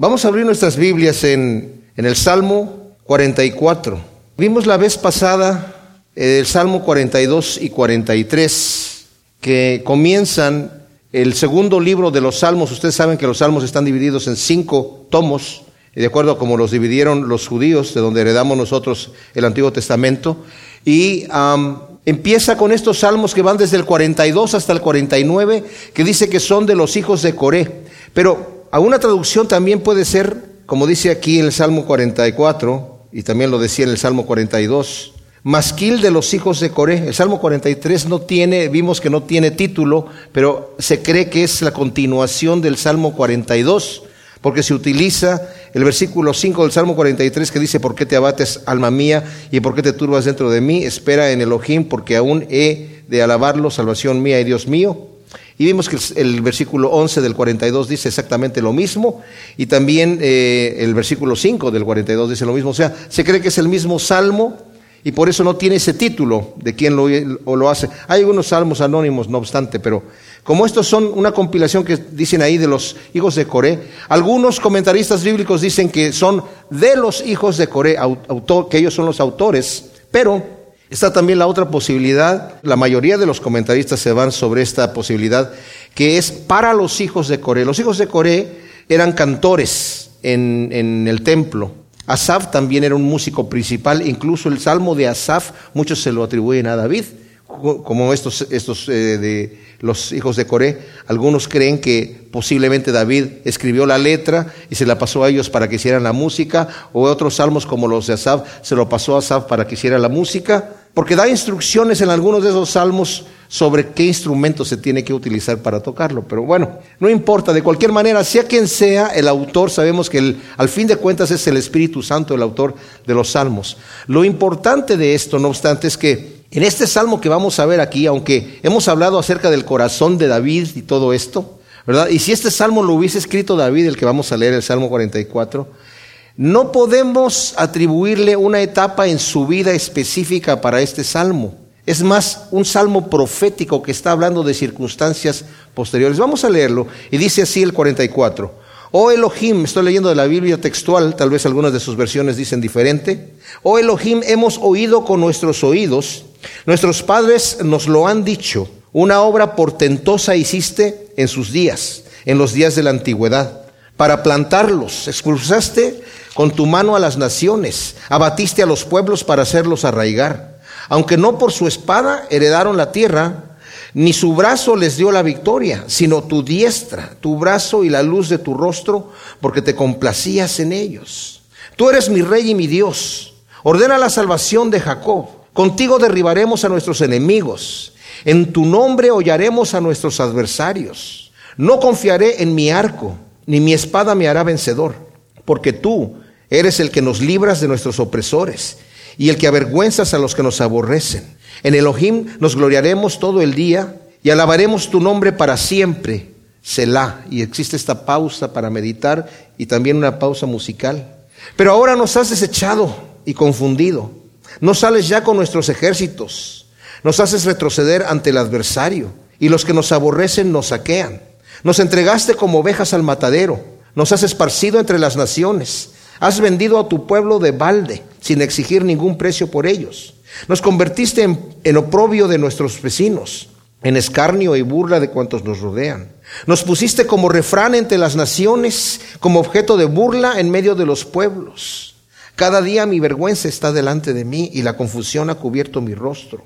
Vamos a abrir nuestras Biblias en, el Salmo 44. Vimos la vez pasada el Salmo 42 y 43, que comienzan el segundo libro de los Salmos. Ustedes saben que los Salmos están divididos en cinco tomos, de acuerdo a como los dividieron los judíos, de donde heredamos nosotros el Antiguo Testamento. Y empieza con estos salmos que van desde el 42 hasta el 49, que dice que son de los hijos de Coré. Pero a una traducción también puede ser, como dice aquí en el Salmo 44, y también lo decía en el Salmo 42, masquil de los hijos de Coré. El Salmo 43 no tiene, vimos que no tiene título, pero se cree que es la continuación del Salmo 42, porque se utiliza el versículo 5 del Salmo 43 que dice, ¿por qué te abates, alma mía, y por qué te turbas dentro de mí? Espera en Elohim, porque aún he de alabarlo, salvación mía y Dios mío. Y vimos que el versículo 11 del 42 dice exactamente lo mismo, y también eh, el versículo 5 del 42 dice lo mismo. O sea, se cree que es el mismo salmo y por eso no tiene ese título de quién lo, lo hace. Hay algunos salmos anónimos, no obstante, pero como estos son una compilación que dicen ahí de los hijos de Coré, algunos comentaristas bíblicos dicen que son de los hijos de Coré, que ellos son los autores, pero Está también la otra posibilidad, la mayoría de los comentaristas se van sobre esta posibilidad, que es para los hijos de Coré. Los hijos de Coré eran cantores en, en el templo. Asaf también era un músico principal, incluso el salmo de Asaf, muchos se lo atribuyen a David, como estos, estos eh, de los hijos de Coré. Algunos creen que posiblemente David escribió la letra y se la pasó a ellos para que hicieran la música, o otros salmos como los de Asaf se lo pasó a Asaf para que hiciera la música porque da instrucciones en algunos de esos salmos sobre qué instrumento se tiene que utilizar para tocarlo. Pero bueno, no importa, de cualquier manera, sea quien sea el autor, sabemos que al fin de cuentas es el Espíritu Santo el autor de los salmos. Lo importante de esto, no obstante, es que en este salmo que vamos a ver aquí, aunque hemos hablado acerca del corazón de David y todo esto, ¿verdad? Y si este salmo lo hubiese escrito David, el que vamos a leer, el Salmo 44, no podemos atribuirle una etapa en su vida específica para este salmo. Es más, un salmo profético que está hablando de circunstancias posteriores. Vamos a leerlo. Y dice así el 44. Oh Elohim, estoy leyendo de la Biblia textual, tal vez algunas de sus versiones dicen diferente. Oh Elohim, hemos oído con nuestros oídos, nuestros padres nos lo han dicho, una obra portentosa hiciste en sus días, en los días de la antigüedad, para plantarlos, expulsaste con tu mano a las naciones, abatiste a los pueblos para hacerlos arraigar. Aunque no por su espada heredaron la tierra, ni su brazo les dio la victoria, sino tu diestra, tu brazo y la luz de tu rostro, porque te complacías en ellos. Tú eres mi rey y mi Dios. Ordena la salvación de Jacob. Contigo derribaremos a nuestros enemigos. En tu nombre hollaremos a nuestros adversarios. No confiaré en mi arco, ni mi espada me hará vencedor, porque tú, Eres el que nos libras de nuestros opresores y el que avergüenzas a los que nos aborrecen. En Elohim nos gloriaremos todo el día y alabaremos tu nombre para siempre. Selah. Y existe esta pausa para meditar y también una pausa musical. Pero ahora nos has desechado y confundido. No sales ya con nuestros ejércitos. Nos haces retroceder ante el adversario y los que nos aborrecen nos saquean. Nos entregaste como ovejas al matadero. Nos has esparcido entre las naciones. Has vendido a tu pueblo de balde, sin exigir ningún precio por ellos. Nos convertiste en, oprobio de nuestros vecinos, en escarnio y burla de cuantos nos rodean. Nos pusiste como refrán entre las naciones, como objeto de burla en medio de los pueblos. Cada día mi vergüenza está delante de mí y la confusión ha cubierto mi rostro.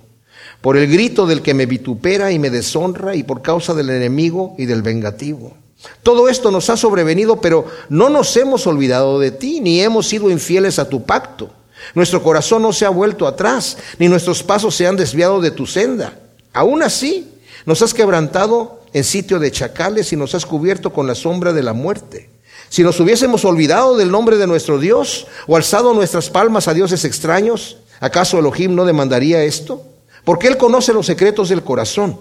Por el grito del que me vitupera y me deshonra y por causa del enemigo y del vengativo. Todo esto nos ha sobrevenido, pero no nos hemos olvidado de ti, ni hemos sido infieles a tu pacto. Nuestro corazón no se ha vuelto atrás, ni nuestros pasos se han desviado de tu senda. Aún así, nos has quebrantado en sitio de chacales y nos has cubierto con la sombra de la muerte. Si nos hubiésemos olvidado del nombre de nuestro Dios o alzado nuestras palmas a dioses extraños, ¿acaso Elohim no demandaría esto? Porque Él conoce los secretos del corazón,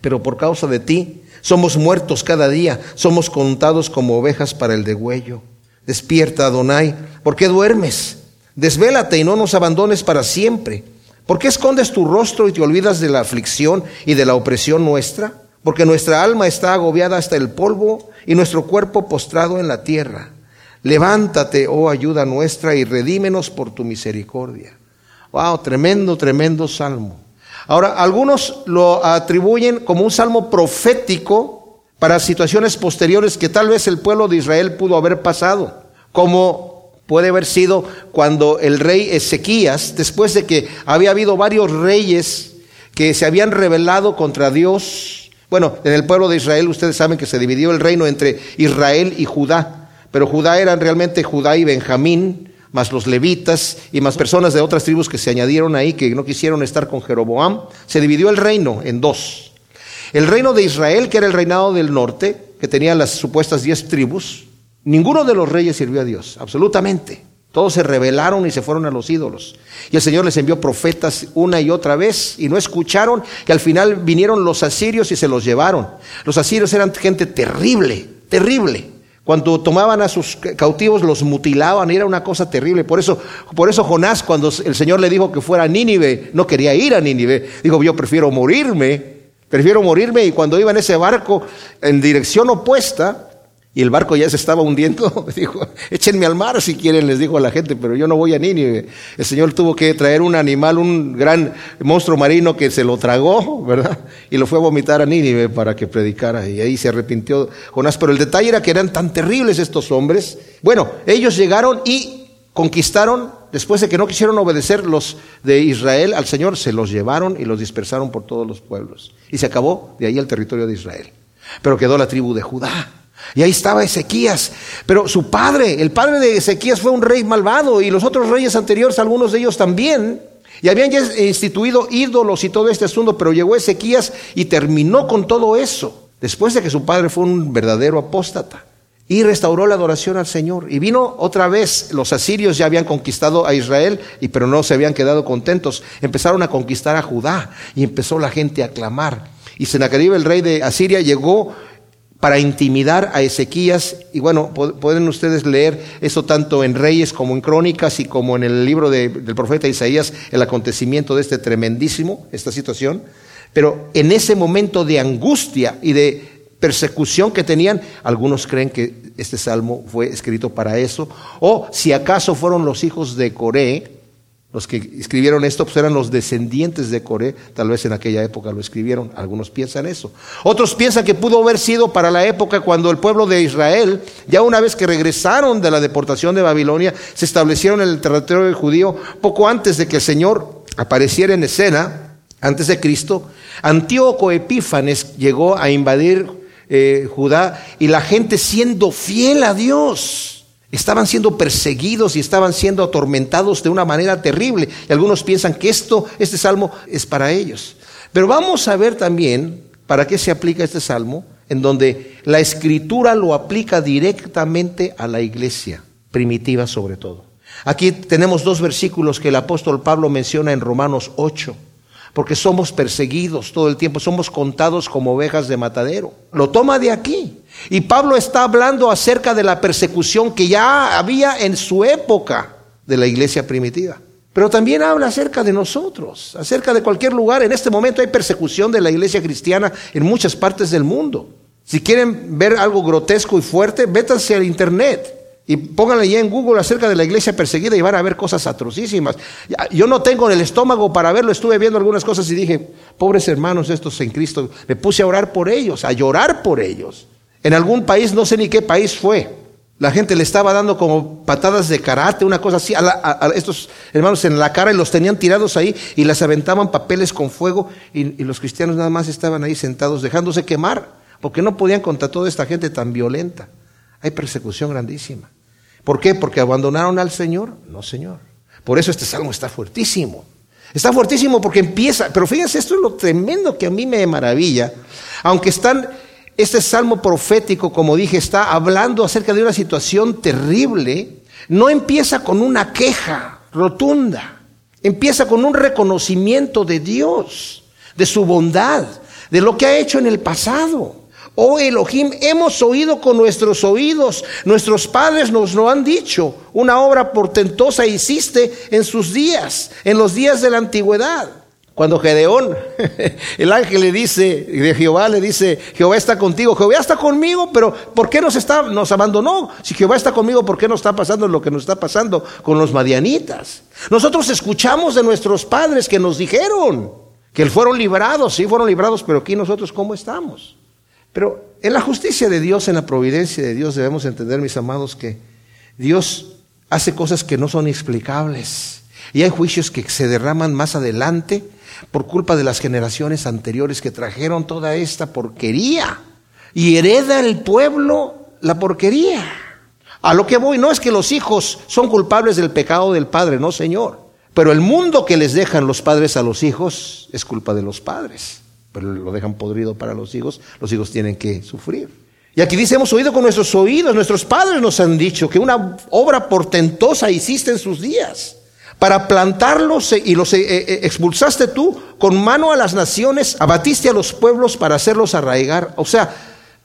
pero por causa de ti somos muertos cada día, somos contados como ovejas para el degüello. Despierta, Adonai, ¿por qué duermes? Desvélate y no nos abandones para siempre. ¿Por qué escondes tu rostro y te olvidas de la aflicción y de la opresión nuestra? Porque nuestra alma está agobiada hasta el polvo y nuestro cuerpo postrado en la tierra. Levántate, oh ayuda nuestra, y redímenos por tu misericordia. Wow, tremendo, tremendo salmo. Ahora, algunos lo atribuyen como un salmo profético para situaciones posteriores que tal vez el pueblo de Israel pudo haber pasado, como puede haber sido cuando el rey Ezequías, después de que había habido varios reyes que se habían rebelado contra Dios, bueno, en el pueblo de Israel ustedes saben que se dividió el reino entre Israel y Judá. Pero Judá eran realmente Judá y Benjamín, más los levitas y más personas de otras tribus que se añadieron ahí, que no quisieron estar con Jeroboam. Se dividió el reino en dos. El reino de Israel, que era el reinado del norte, que tenía las supuestas diez tribus, ninguno de los reyes sirvió a Dios, absolutamente. Todos se rebelaron y se fueron a los ídolos. Y el Señor les envió profetas una y otra vez y no escucharon que al final vinieron los asirios y se los llevaron. Los asirios eran gente terrible, terrible. Cuando tomaban a sus cautivos los mutilaban era una cosa terrible. Por eso, por eso Jonás, cuando el Señor le dijo que fuera a Nínive, no quería ir a Nínive. Dijo, yo prefiero morirme, prefiero morirme. Y cuando iba en ese barco en dirección opuesta, y el barco ya se estaba hundiendo. Dijo, échenme al mar si quieren, les dijo a la gente, pero yo no voy a Nínive. El Señor tuvo que traer un animal, un gran monstruo marino que se lo tragó, ¿verdad? Y lo fue a vomitar a Nínive para que predicara. Y ahí se arrepintió Jonás. Pero el detalle era que eran tan terribles estos hombres. Bueno, ellos llegaron y conquistaron, después de que no quisieron obedecer los de Israel al Señor, se los llevaron y los dispersaron por todos los pueblos. Y se acabó de ahí el territorio de Israel. Pero quedó la tribu de Judá. Y ahí estaba Ezequías. Pero su padre, el padre de Ezequías fue un rey malvado y los otros reyes anteriores, algunos de ellos también. Y habían ya instituido ídolos y todo este asunto, pero llegó Ezequías y terminó con todo eso, después de que su padre fue un verdadero apóstata. Y restauró la adoración al Señor. Y vino otra vez, los asirios ya habían conquistado a Israel, y pero no se habían quedado contentos. Empezaron a conquistar a Judá y empezó la gente a clamar. Y Sennacherib, el rey de Asiria, llegó para intimidar a Ezequías. Y bueno, pueden ustedes leer eso tanto en Reyes como en Crónicas y como en el libro del profeta Isaías, el acontecimiento de este tremendísimo, esta situación. Pero en ese momento de angustia y de persecución que tenían, algunos creen que este salmo fue escrito para eso, o si acaso fueron los hijos de Coré, los que escribieron esto pues eran los descendientes de Coré, tal vez en aquella época lo escribieron, algunos piensan eso. Otros piensan que pudo haber sido para la época cuando el pueblo de Israel, ya una vez que regresaron de la deportación de Babilonia, se establecieron en el territorio judío poco antes de que el Señor apareciera en escena, antes de Cristo. Antíoco Epífanes llegó a invadir eh, Judá y la gente siendo fiel a Dios Estaban siendo perseguidos y estaban siendo atormentados de una manera terrible. Y algunos piensan que esto, este salmo es para ellos. Pero vamos a ver también para qué se aplica este salmo, en donde la escritura lo aplica directamente a la iglesia primitiva sobre todo. Aquí tenemos dos versículos que el apóstol Pablo menciona en Romanos 8 porque somos perseguidos todo el tiempo, somos contados como ovejas de matadero. Lo toma de aquí. Y Pablo está hablando acerca de la persecución que ya había en su época de la iglesia primitiva. Pero también habla acerca de nosotros, acerca de cualquier lugar. En este momento hay persecución de la iglesia cristiana en muchas partes del mundo. Si quieren ver algo grotesco y fuerte, vétanse al internet. Y pónganle ya en Google acerca de la iglesia perseguida y van a ver cosas atrocísimas. Yo no tengo el estómago para verlo, estuve viendo algunas cosas y dije, pobres hermanos estos en Cristo, me puse a orar por ellos, a llorar por ellos. En algún país, no sé ni qué país fue, la gente le estaba dando como patadas de karate, una cosa así, a, estos hermanos en la cara y los tenían tirados ahí y les aventaban papeles con fuego y, y los cristianos nada más estaban ahí sentados dejándose quemar porque no podían contra toda esta gente tan violenta. Hay persecución grandísima. ¿Por qué? Porque abandonaron al Señor. No, Señor. Por eso este salmo está fuertísimo. Está fuertísimo porque empieza, pero fíjense, esto es lo tremendo que a mí me maravilla. Aunque están, este salmo profético, como dije, está hablando acerca de una situación terrible, no empieza con una queja rotunda. Empieza con un reconocimiento de Dios, de su bondad, de lo que ha hecho en el pasado. Oh Elohim, hemos oído con nuestros oídos, nuestros padres nos lo han dicho, una obra portentosa hiciste en sus días, en los días de la antigüedad. Cuando Gedeón, el ángel le dice, de Jehová le dice, Jehová está contigo, Jehová está conmigo, pero ¿por qué nos, está, nos abandonó? Si Jehová está conmigo, ¿por qué nos está pasando lo que nos está pasando con los madianitas? Nosotros escuchamos de nuestros padres que nos dijeron que fueron librados, sí fueron librados, pero aquí nosotros cómo estamos. Pero en la justicia de Dios, en la providencia de Dios, debemos entender, mis amados, que Dios hace cosas que no son explicables. Y hay juicios que se derraman más adelante por culpa de las generaciones anteriores que trajeron toda esta porquería. Y hereda el pueblo la porquería. A lo que voy, no es que los hijos son culpables del pecado del padre, no señor. Pero el mundo que les dejan los padres a los hijos es culpa de los padres. Pero lo dejan podrido para los hijos, los hijos tienen que sufrir. Y aquí dice, hemos oído con nuestros oídos, nuestros padres nos han dicho que una obra portentosa hiciste en sus días para plantarlos y los eh, eh, expulsaste tú con mano a las naciones, abatiste a los pueblos para hacerlos arraigar. O sea,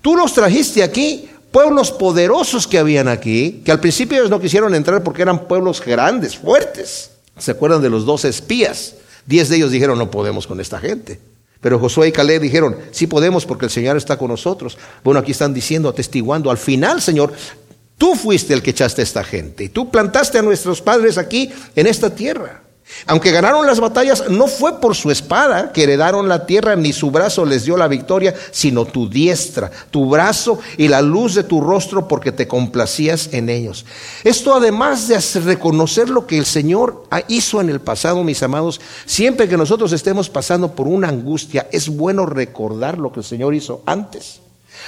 tú los trajiste aquí, pueblos poderosos que habían aquí, que al principio ellos no quisieron entrar porque eran pueblos grandes, fuertes. ¿Se acuerdan de los dos espías? Diez de ellos dijeron, no podemos con esta gente. Pero Josué y Caleb dijeron, sí podemos porque el Señor está con nosotros. Bueno, aquí están diciendo, atestiguando, al final, Señor, Tú fuiste el que echaste a esta gente y tú plantaste a nuestros padres aquí en esta tierra. Aunque ganaron las batallas, no fue por su espada que heredaron la tierra, ni su brazo les dio la victoria, sino tu diestra, tu brazo y la luz de tu rostro, porque te complacías en ellos. Esto además de reconocer lo que el Señor hizo en el pasado, mis amados, siempre que nosotros estemos pasando por una angustia, es bueno recordar lo que el Señor hizo antes.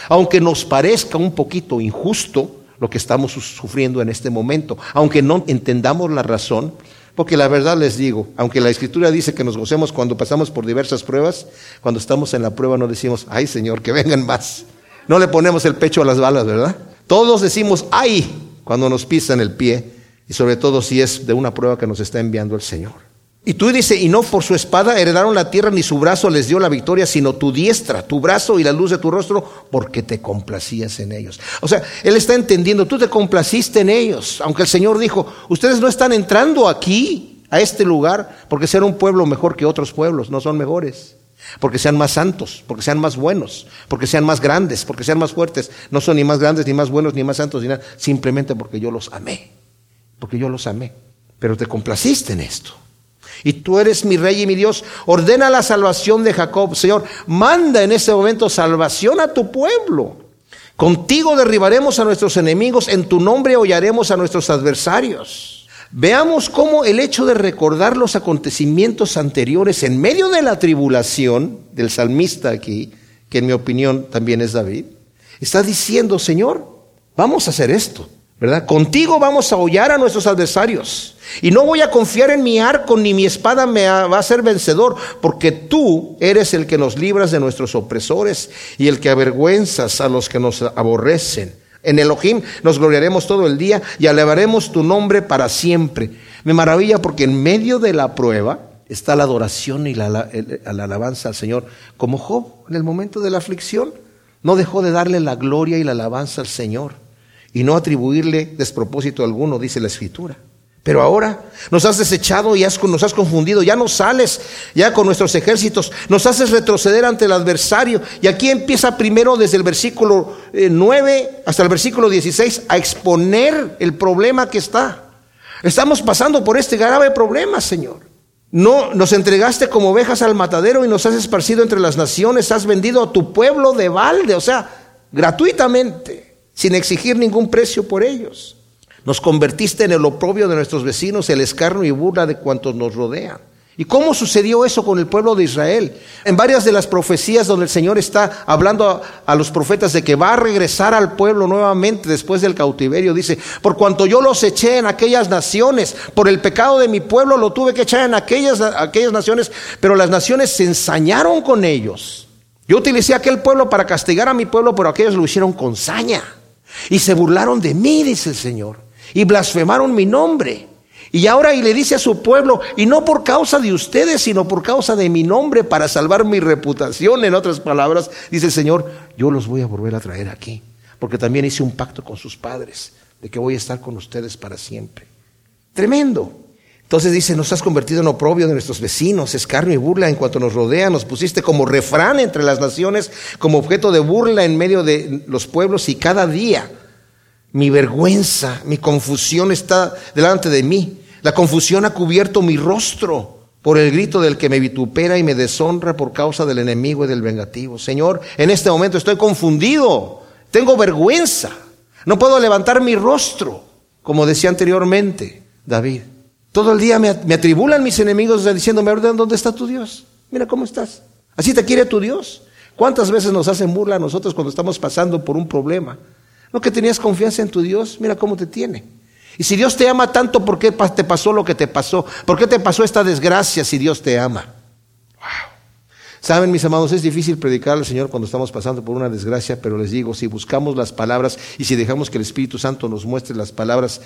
Aunque nos parezca un poquito injusto, lo que estamos sufriendo en este momento, aunque no entendamos la razón, porque la verdad les digo, aunque la escritura dice que nos gocemos cuando pasamos por diversas pruebas, cuando estamos en la prueba no decimos, ay Señor, que vengan más. No le ponemos el pecho a las balas, ¿verdad? Todos decimos, ay, cuando nos pisan el pie, y sobre todo si es de una prueba que nos está enviando el Señor. Y tú dices, y no por su espada heredaron la tierra, ni su brazo les dio la victoria, sino tu diestra, tu brazo y la luz de tu rostro, porque te complacías en ellos. O sea, él está entendiendo, tú te complaciste en ellos, aunque el Señor dijo, ustedes no están entrando aquí, a este lugar, porque sean un pueblo mejor que otros pueblos, no son mejores. Porque sean más santos, porque sean más buenos, porque sean más grandes, porque sean más fuertes. No son ni más grandes, ni más buenos, ni más santos, ni nada. Simplemente porque yo los amé. Porque yo los amé. Pero te complaciste en esto. Y tú eres mi rey y mi Dios. Ordena la salvación de Jacob. Señor, manda en este momento salvación a tu pueblo. Contigo derribaremos a nuestros enemigos, en tu nombre hollaremos a nuestros adversarios. Veamos cómo el hecho de recordar los acontecimientos anteriores en medio de la tribulación del salmista aquí, que en mi opinión también es David, está diciendo, Señor, vamos a hacer esto. ¿Verdad? Contigo vamos a hollar a nuestros adversarios. Y no voy a confiar en mi arco ni mi espada me va a ser vencedor, porque tú eres el que nos libras de nuestros opresores y el que avergüenzas a los que nos aborrecen. En Elohim nos gloriaremos todo el día y alabaremos tu nombre para siempre. Me maravilla porque en medio de la prueba está la adoración y la, la alabanza al Señor. Como Job en el momento de la aflicción, no dejó de darle la gloria y la alabanza al Señor y no atribuirle despropósito alguno, dice la escritura. Pero ahora nos has desechado y nos has confundido, ya no sales ya con nuestros ejércitos, nos haces retroceder ante el adversario. Y aquí empieza primero desde el versículo 9 eh, hasta el versículo 16 a exponer el problema que está. Estamos pasando por este grave problema, Señor. No nos entregaste como ovejas al matadero y nos has esparcido entre las naciones, has vendido a tu pueblo de balde, o sea, gratuitamente sin exigir ningún precio por ellos. Nos convertiste en el oprobio de nuestros vecinos, el escarno y burla de cuantos nos rodean. ¿Y cómo sucedió eso con el pueblo de Israel? En varias de las profecías donde el Señor está hablando a, los profetas de que va a regresar al pueblo nuevamente después del cautiverio, dice, por cuanto yo los eché en aquellas naciones, por el pecado de mi pueblo lo tuve que echar en aquellas, aquellas naciones, pero las naciones se ensañaron con ellos. Yo utilicé aquel pueblo para castigar a mi pueblo, pero aquellos lo hicieron con saña. Y se burlaron de mí, dice el Señor, y blasfemaron mi nombre. Y ahora y le dice a su pueblo, y no por causa de ustedes, sino por causa de mi nombre, para salvar mi reputación, en otras palabras, dice el Señor, yo los voy a volver a traer aquí, porque también hice un pacto con sus padres, de que voy a estar con ustedes para siempre. Tremendo. Entonces dice, nos has convertido en oprobio de nuestros vecinos, escarnio y burla en cuanto nos rodea, nos pusiste como refrán entre las naciones, como objeto de burla en medio de los pueblos y cada día mi vergüenza, mi confusión está delante de mí. La confusión ha cubierto mi rostro por el grito del que me vitupera y me deshonra por causa del enemigo y del vengativo. Señor, en este momento estoy confundido, tengo vergüenza, no puedo levantar mi rostro, como decía anteriormente David. Todo el día me, atribulan mis enemigos diciéndome, ¿dónde está tu Dios? Mira cómo estás. Así te quiere tu Dios. ¿Cuántas veces nos hacen burla a nosotros cuando estamos pasando por un problema? No que tenías confianza en tu Dios, mira cómo te tiene. Y si Dios te ama tanto, ¿por qué te pasó lo que te pasó? ¿Por qué te pasó esta desgracia si Dios te ama? Wow. Saben, mis amados, es difícil predicar al Señor cuando estamos pasando por una desgracia, pero les digo, si buscamos las palabras y si dejamos que el Espíritu Santo nos muestre las palabras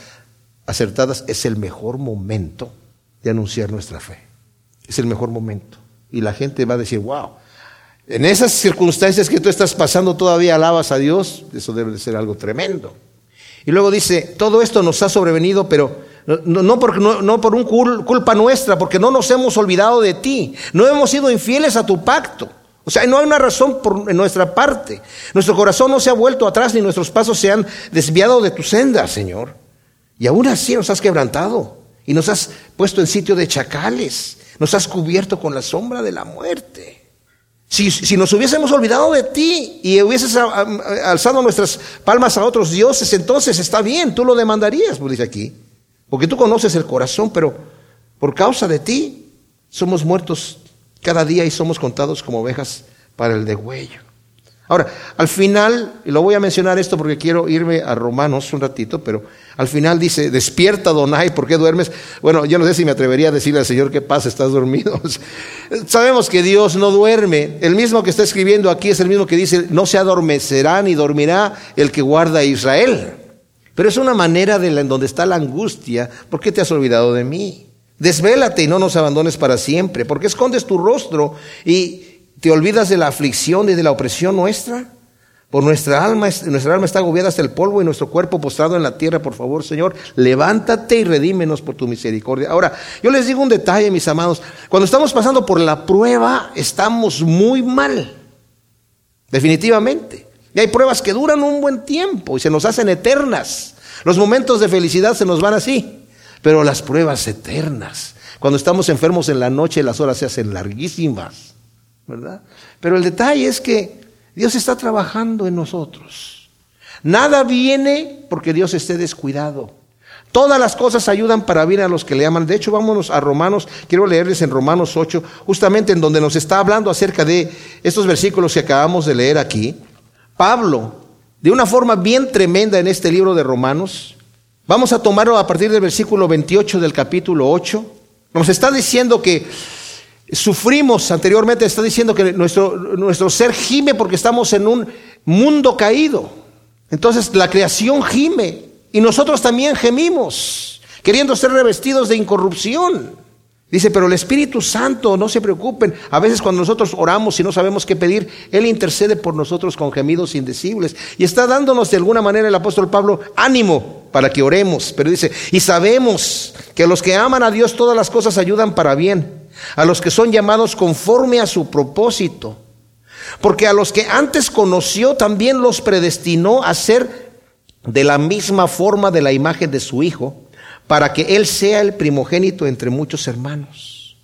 acertadas, es el mejor momento de anunciar nuestra fe. Es el mejor momento. Y la gente va a decir, wow, en esas circunstancias que tú estás pasando todavía alabas a Dios, eso debe de ser algo tremendo. Y luego dice, todo esto nos ha sobrevenido, pero no, por, no, por culpa nuestra, porque no nos hemos olvidado de ti, no hemos sido infieles a tu pacto. O sea, no hay una razón por en nuestra parte. Nuestro corazón no se ha vuelto atrás ni nuestros pasos se han desviado de tu senda, Señor. Y aún así nos has quebrantado y nos has puesto en sitio de chacales, nos has cubierto con la sombra de la muerte. Si, si, nos hubiésemos olvidado de ti y hubieses alzado nuestras palmas a otros dioses, entonces está bien, tú lo demandarías, pues dice aquí. Porque tú conoces el corazón, pero por causa de ti somos muertos cada día y somos contados como ovejas para el degüello. Ahora, al final, y lo voy a mencionar esto porque quiero irme a Romanos un ratito, pero al final dice, despierta Donai, ¿por qué duermes? Bueno, yo no sé si me atrevería a decirle al Señor, ¿qué pasa? ¿Estás dormido? Sabemos que Dios no duerme. El mismo que está escribiendo aquí es el mismo que dice, no se adormecerá ni dormirá el que guarda a Israel. Pero es una manera de en donde está la angustia. ¿Por qué te has olvidado de mí? Desvélate y no nos abandones para siempre. ¿Por qué escondes tu rostro y ¿Te olvidas de la aflicción y de la opresión nuestra? Por nuestra alma, nuestra alma está agobiada hasta el polvo y nuestro cuerpo postrado en la tierra. Por favor, Señor, levántate y redímenos por tu misericordia. Ahora, yo les digo un detalle, mis amados. Cuando estamos pasando por la prueba, estamos muy mal. Definitivamente. Y hay pruebas que duran un buen tiempo y se nos hacen eternas. Los momentos de felicidad se nos van así. Pero las pruebas eternas, cuando estamos enfermos en la noche, las horas se hacen larguísimas. Pero el detalle es que Dios está trabajando en nosotros. Nada viene porque Dios esté descuidado. Todas las cosas ayudan para bien a los que le aman. De hecho, vámonos a Romanos. Quiero leerles en Romanos 8, justamente en donde nos está hablando acerca de estos versículos que acabamos de leer aquí. Pablo, de una forma bien tremenda en este libro de Romanos, vamos a tomarlo a partir del versículo 28 del capítulo 8. Nos está diciendo que sufrimos anteriormente, está diciendo que nuestro, nuestro ser gime porque estamos en un mundo caído. Entonces la creación gime y nosotros también gemimos, queriendo ser revestidos de incorrupción. Dice, pero el Espíritu Santo, no se preocupen, a veces cuando nosotros oramos y no sabemos qué pedir, Él intercede por nosotros con gemidos indecibles. Y está dándonos de alguna manera el apóstol Pablo ánimo para que oremos. Pero dice, y sabemos que los que aman a Dios todas las cosas ayudan para bien a los que son llamados conforme a su propósito. Porque a los que antes conoció también los predestinó a ser de la misma forma de la imagen de su Hijo, para que Él sea el primogénito entre muchos hermanos.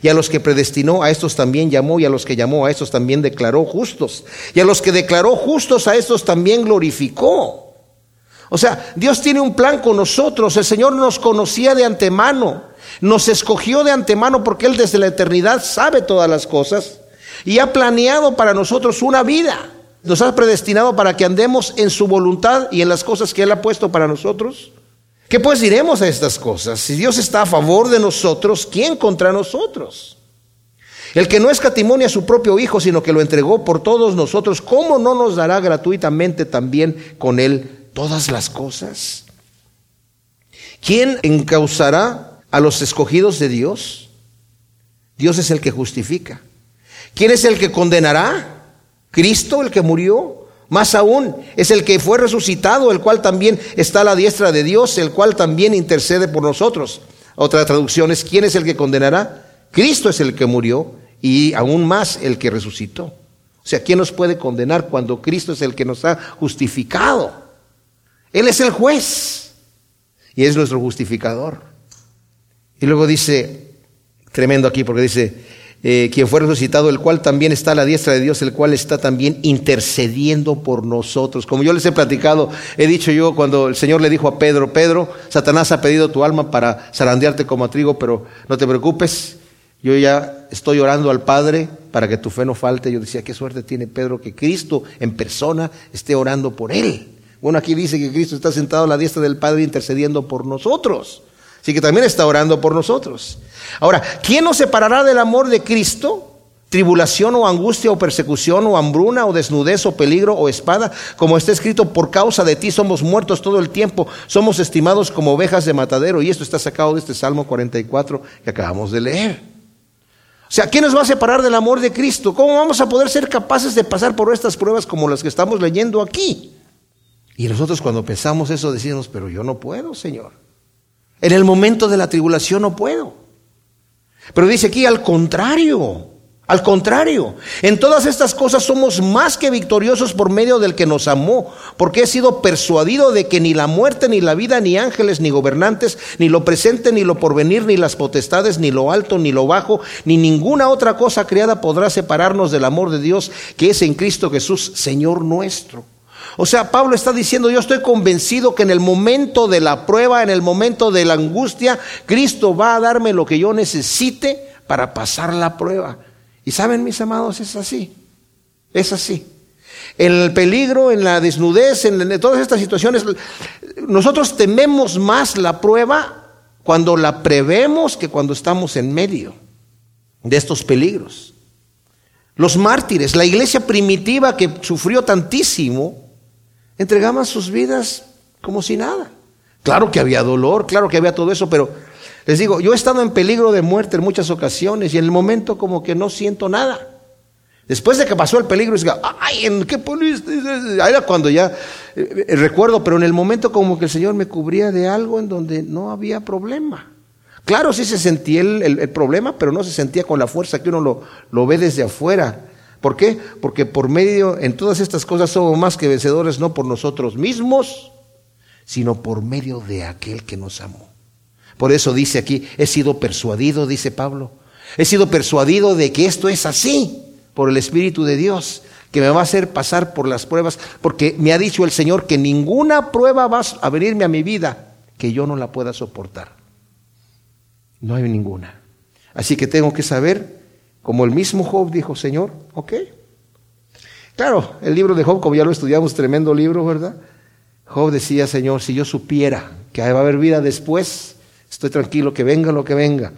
Y a los que predestinó, a estos también llamó, y a los que llamó, a estos también declaró justos. Y a los que declaró justos, a estos también glorificó. O sea, Dios tiene un plan con nosotros. El Señor nos conocía de antemano. Nos escogió de antemano porque Él desde la eternidad sabe todas las cosas y ha planeado para nosotros una vida. Nos ha predestinado para que andemos en su voluntad y en las cosas que Él ha puesto para nosotros. ¿Qué pues diremos a estas cosas? Si Dios está a favor de nosotros, ¿quién contra nosotros? El que no escatimonia a su propio Hijo, sino que lo entregó por todos nosotros, ¿cómo no nos dará gratuitamente también con Él todas las cosas? ¿Quién encausará a los escogidos de Dios? Dios es el que justifica. ¿Quién es el que condenará? Cristo, el que murió. Más aún, es el que fue resucitado, el cual también está a la diestra de Dios, el cual también intercede por nosotros. Otra traducción es, ¿quién es el que condenará? Cristo es el que murió y aún más el que resucitó. O sea, ¿quién nos puede condenar cuando Cristo es el que nos ha justificado? Él es el juez y es nuestro justificador. Y luego dice, tremendo aquí, porque dice, eh, quien fue resucitado, el cual también está a la diestra de Dios, el cual está también intercediendo por nosotros. Como yo les he platicado, he dicho yo cuando el Señor le dijo a Pedro, Pedro, Satanás ha pedido tu alma para zarandearte como a trigo, pero no te preocupes, yo ya estoy orando al Padre para que tu fe no falte. Yo decía, qué suerte tiene Pedro que Cristo en persona esté orando por él. Bueno, aquí dice que Cristo está sentado a la diestra del Padre intercediendo por nosotros. Así que también está orando por nosotros. Ahora, ¿quién nos separará del amor de Cristo? Tribulación o angustia o persecución o hambruna o desnudez o peligro o espada, como está escrito, por causa de ti somos muertos todo el tiempo, somos estimados como ovejas de matadero. Y esto está sacado de este Salmo 44 que acabamos de leer. O sea, ¿quién nos va a separar del amor de Cristo? ¿Cómo vamos a poder ser capaces de pasar por estas pruebas como las que estamos leyendo aquí? Y nosotros cuando pensamos eso decimos, pero yo no puedo, Señor. En el momento de la tribulación no puedo. Pero dice aquí al contrario, al contrario, en todas estas cosas somos más que victoriosos por medio del que nos amó, porque he sido persuadido de que ni la muerte, ni la vida, ni ángeles, ni gobernantes, ni lo presente, ni lo porvenir, ni las potestades, ni lo alto, ni lo bajo, ni ninguna otra cosa creada podrá separarnos del amor de Dios que es en Cristo Jesús, Señor nuestro. O sea, Pablo está diciendo, yo estoy convencido que en el momento de la prueba, en el momento de la angustia, Cristo va a darme lo que yo necesite para pasar la prueba. Y saben, mis amados, es así. Es así. En el peligro, en la desnudez, en, todas estas situaciones, nosotros tememos más la prueba cuando la prevemos que cuando estamos en medio de estos peligros. Los mártires, la iglesia primitiva que sufrió tantísimo, entregaban sus vidas como si nada. Claro que había dolor, claro que había todo eso, pero les digo, yo he estado en peligro de muerte en muchas ocasiones y en el momento como que no siento nada. Después de que pasó el peligro, digo, ay, ¿en qué poliste? Era cuando ya eh, eh, recuerdo, pero en el momento como que el Señor me cubría de algo en donde no había problema. Claro, sí se sentía el, problema, pero no se sentía con la fuerza que uno lo ve desde afuera. ¿Por qué? Porque por medio, en todas estas cosas somos más que vencedores, no por nosotros mismos, sino por medio de aquel que nos amó. Por eso dice aquí, he sido persuadido, dice Pablo, he sido persuadido de que esto es así por el Espíritu de Dios, que me va a hacer pasar por las pruebas, porque me ha dicho el Señor que ninguna prueba va a venirme a mi vida que yo no la pueda soportar. No hay ninguna. Así que tengo que saber como el mismo Job dijo, Señor, ok. Claro, el libro de Job, como ya lo estudiamos, tremendo libro, ¿verdad? Job decía, Señor, si yo supiera que va a haber vida después, estoy tranquilo, que venga lo que venga.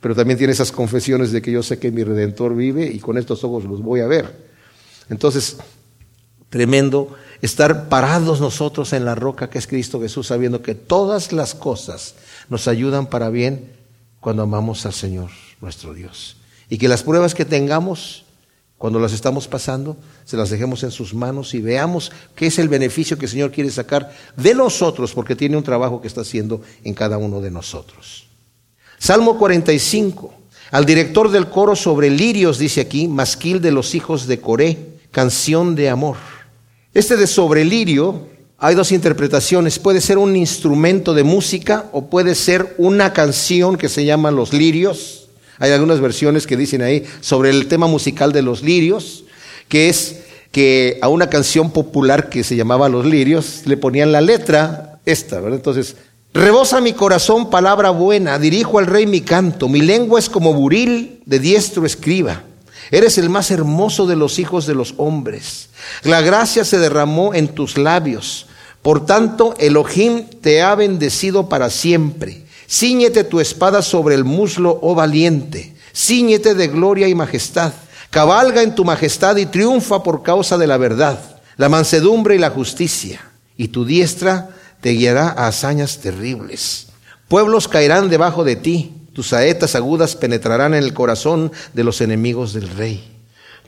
Pero también tiene esas confesiones de que yo sé que mi redentor vive y con estos ojos los voy a ver. Entonces, tremendo estar parados nosotros en la roca que es Cristo Jesús, sabiendo que todas las cosas nos ayudan para bien cuando amamos al Señor nuestro Dios. Y que las pruebas que tengamos, cuando las estamos pasando, se las dejemos en sus manos y veamos qué es el beneficio que el Señor quiere sacar de nosotros, porque tiene un trabajo que está haciendo en cada uno de nosotros. Salmo 45. Al director del coro sobre lirios dice aquí, masquil de los hijos de Coré, canción de amor. Este de sobre lirio hay dos interpretaciones. Puede ser un instrumento de música o puede ser una canción que se llama los lirios. Hay algunas versiones que dicen ahí sobre el tema musical de los lirios, que es que a una canción popular que se llamaba Los lirios le ponían la letra esta, ¿verdad? Entonces, rebosa mi corazón palabra buena, dirijo al rey mi canto, mi lengua es como buril de diestro escriba. Eres el más hermoso de los hijos de los hombres. La gracia se derramó en tus labios. Por tanto, Elohim te ha bendecido para siempre. Cíñete tu espada sobre el muslo, oh valiente. Cíñete de gloria y majestad. Cabalga en tu majestad y triunfa por causa de la verdad, la mansedumbre y la justicia. Y tu diestra te guiará a hazañas terribles. Pueblos caerán debajo de ti, tus saetas agudas penetrarán en el corazón de los enemigos del rey.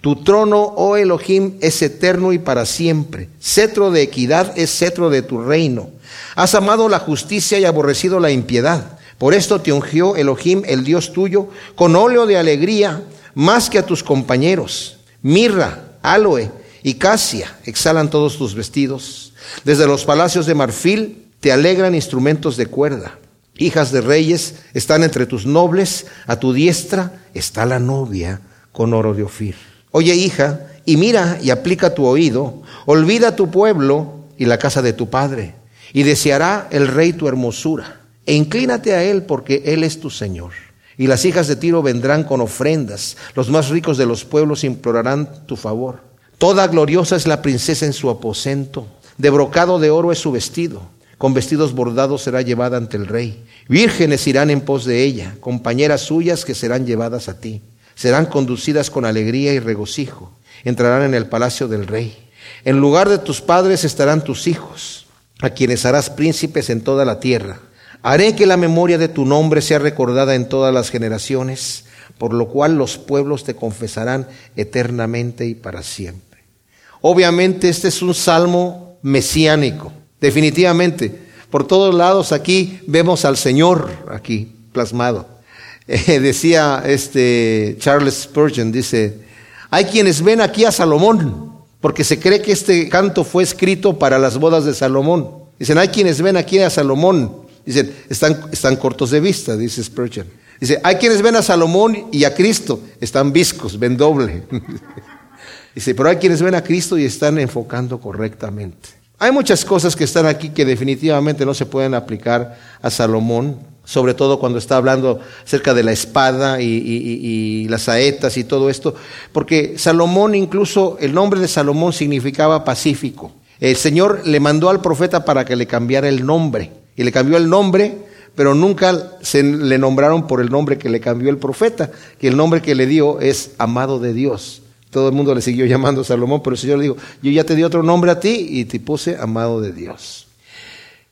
Tu trono, oh Elohim, es eterno y para siempre. Cetro de equidad es cetro de tu reino. Has amado la justicia y aborrecido la impiedad. Por esto te ungió Elohim, el Dios tuyo, con óleo de alegría, más que a tus compañeros. Mirra, aloe y casia exhalan todos tus vestidos. Desde los palacios de marfil te alegran instrumentos de cuerda. Hijas de reyes están entre tus nobles, a tu diestra está la novia con oro de Ofir. Oye, hija, y mira y aplica tu oído, olvida tu pueblo y la casa de tu padre, y deseará el rey tu hermosura, e inclínate a él porque él es tu Señor. Y las hijas de Tiro vendrán con ofrendas, los más ricos de los pueblos implorarán tu favor. Toda gloriosa es la princesa en su aposento, de brocado de oro es su vestido, con vestidos bordados será llevada ante el rey. Vírgenes irán en pos de ella, compañeras suyas que serán llevadas a ti. Serán conducidas con alegría y regocijo, entrarán en el palacio del rey. En lugar de tus padres estarán tus hijos, a quienes harás príncipes en toda la tierra. Haré que la memoria de tu nombre sea recordada en todas las generaciones, por lo cual los pueblos te confesarán eternamente y para siempre. Obviamente este es un salmo mesiánico, definitivamente. Por todos lados aquí vemos al Señor aquí plasmado. Eh, decía este Charles Spurgeon, dice, hay quienes ven aquí a Salomón, porque se cree que este canto fue escrito para las bodas de Salomón. Dicen, hay quienes ven aquí a Salomón, Dicen, están, están cortos de vista, dice Spurgeon. Dice, hay quienes ven a Salomón y a Cristo, están viscos, ven doble. Dice, pero hay quienes ven a Cristo y están enfocando correctamente. Hay muchas cosas que están aquí que definitivamente no se pueden aplicar a Salomón, sobre todo cuando está hablando acerca de la espada y, las saetas y todo esto, porque Salomón, incluso el nombre de Salomón significaba pacífico. El Señor le mandó al profeta para que le cambiara el nombre y le cambió el nombre, pero nunca se le nombraron por el nombre que le cambió el profeta, que el nombre que le dio es amado de Dios. Todo el mundo le siguió llamando Salomón, pero el Señor le dijo, yo ya te di otro nombre a ti y te puse amado de Dios.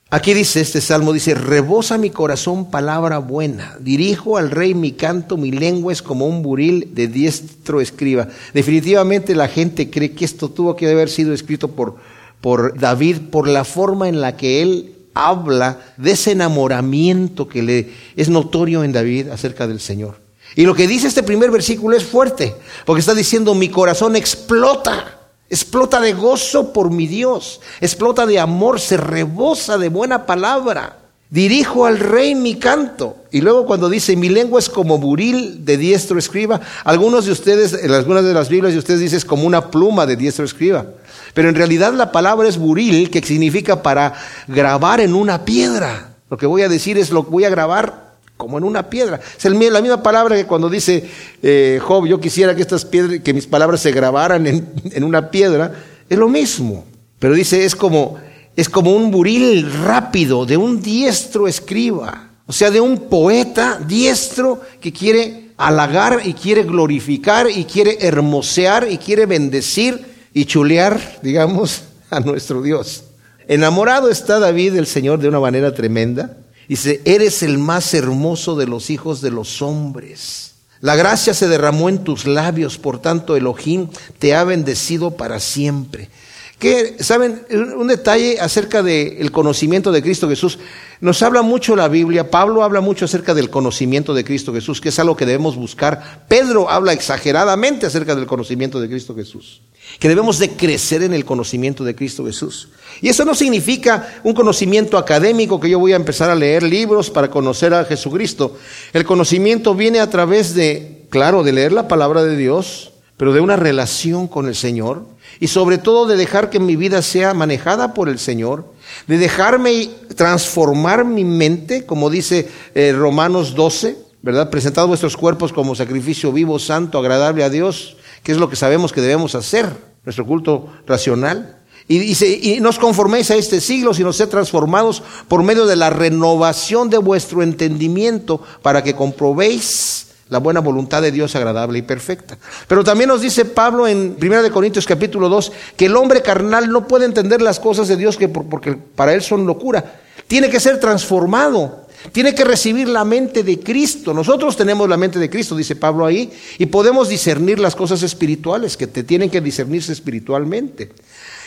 Aquí dice este salmo, dice, rebosa mi corazón palabra buena, dirijo al rey mi canto, mi lengua es como un buril de diestro escriba. Definitivamente la gente cree que esto tuvo que haber sido escrito por, por David, por la forma en la que él habla de ese enamoramiento que le es notorio en David acerca del Señor. Y lo que dice este primer versículo es fuerte, porque está diciendo, mi corazón explota, explota de gozo por mi Dios, explota de amor, se rebosa de buena palabra. Dirijo al rey mi canto. Y luego cuando dice, mi lengua es como buril de diestro escriba, algunos de ustedes, en algunas de las Biblias de ustedes dicen es como una pluma de diestro escriba. Pero en realidad la palabra es buril, que significa para grabar en una piedra. Lo que voy a decir es lo voy a grabar como en una piedra. Es la misma palabra que cuando dice eh, Job, yo quisiera que estas piedras, que mis palabras se grabaran en, en una piedra, es lo mismo. Pero dice, es como, es como un buril rápido de un diestro escriba. O sea, de un poeta diestro que quiere halagar y quiere glorificar y quiere hermosear y quiere bendecir y chulear, digamos, a nuestro Dios. Enamorado está David del Señor de una manera tremenda. Dice, eres el más hermoso de los hijos de los hombres. La gracia se derramó en tus labios, por tanto Elohim te ha bendecido para siempre. Que, ¿saben? Un detalle acerca del conocimiento de Cristo Jesús. Nos habla mucho la Biblia, Pablo habla mucho acerca del conocimiento de Cristo Jesús, que es algo que debemos buscar. Pedro habla exageradamente acerca del conocimiento de Cristo Jesús, que debemos de crecer en el conocimiento de Cristo Jesús. Y eso no significa un conocimiento académico que yo voy a empezar a leer libros para conocer a Jesucristo. El conocimiento viene a través de, claro, de leer la palabra de Dios, pero de una relación con el Señor y sobre todo de dejar que mi vida sea manejada por el Señor, de dejarme transformar mi mente, como dice eh, Romanos 12, ¿verdad? Presentad vuestros cuerpos como sacrificio vivo, santo, agradable a Dios, que es lo que sabemos que debemos hacer, nuestro culto racional. Y dice, y no os conforméis a este siglo, sino sed transformados por medio de la renovación de vuestro entendimiento, para que comprobéis la buena voluntad de Dios agradable y perfecta. Pero también nos dice Pablo en 1 Corintios capítulo 2 que el hombre carnal no puede entender las cosas de Dios que porque para él son locura. Tiene que ser transformado. Tiene que recibir la mente de Cristo. Nosotros tenemos la mente de Cristo, dice Pablo ahí, y podemos discernir las cosas espirituales que te tienen que discernirse espiritualmente.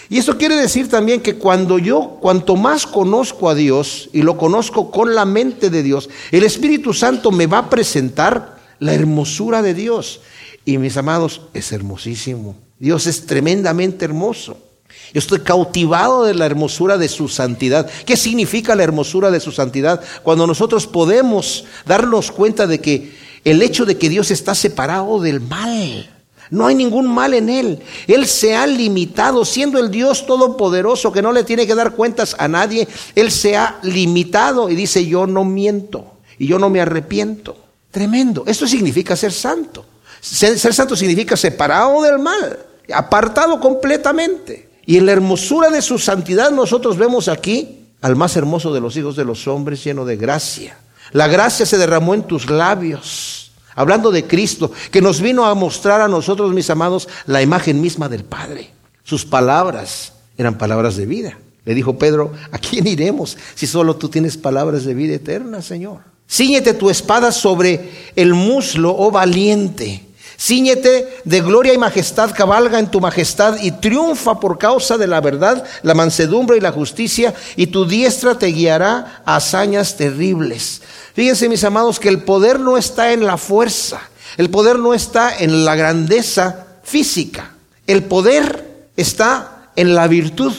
Y eso quiere decir también que cuando yo, cuanto más conozco a Dios y lo conozco con la mente de Dios, el Espíritu Santo me va a presentar la hermosura de Dios. Y mis amados, es hermosísimo. Dios es tremendamente hermoso. Yo estoy cautivado de la hermosura de su santidad. ¿Qué significa la hermosura de su santidad? Cuando nosotros podemos darnos cuenta de que el hecho de que Dios está separado del mal. No hay ningún mal en Él. Él se ha limitado, siendo el Dios todopoderoso que no le tiene que dar cuentas a nadie. Él se ha limitado y dice, yo no miento y yo no me arrepiento. Tremendo. Esto significa ser santo. Ser, santo significa separado del mal, apartado completamente. Y en la hermosura de su santidad nosotros vemos aquí al más hermoso de los hijos de los hombres lleno de gracia. La gracia se derramó en tus labios, hablando de Cristo, que nos vino a mostrar a nosotros, mis amados, la imagen misma del Padre. Sus palabras eran palabras de vida. Le dijo Pedro, ¿a quién iremos si solo tú tienes palabras de vida eterna, Señor? Cíñete tu espada sobre el muslo, oh valiente Cíñete de gloria y majestad, cabalga en tu majestad y triunfa por causa de la verdad, la mansedumbre y la justicia, y tu diestra te guiará a hazañas terribles. Fíjense, mis amados, que el poder no está en la fuerza, el poder no está en la grandeza física, el poder está en la virtud.